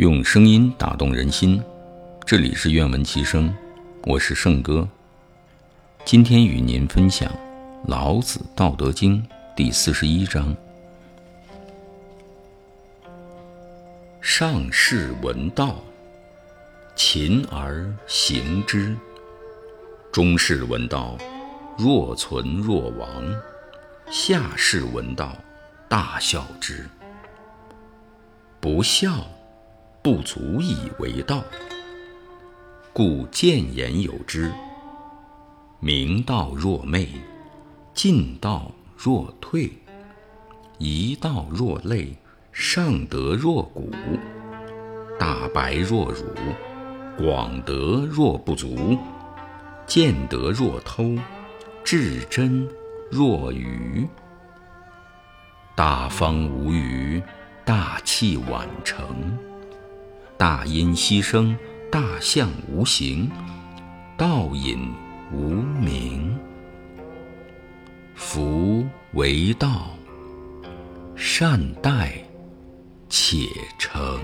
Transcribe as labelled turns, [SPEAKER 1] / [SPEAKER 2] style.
[SPEAKER 1] 用声音打动人心，这里是愿闻其声，我是圣哥。今天与您分享《老子·道德经》第四十一章：上士闻道，勤而行之；中士闻道，若存若亡；下士闻道，大笑之。不孝。不足以为道，故谏言有之。明道若昧，进道若退，一道若累，上德若谷，大白若辱，广德若不足，见德若偷，至真若愚。大方无余，大器晚成。大音希声，大象无形，道隐无名。夫为道，善待且成。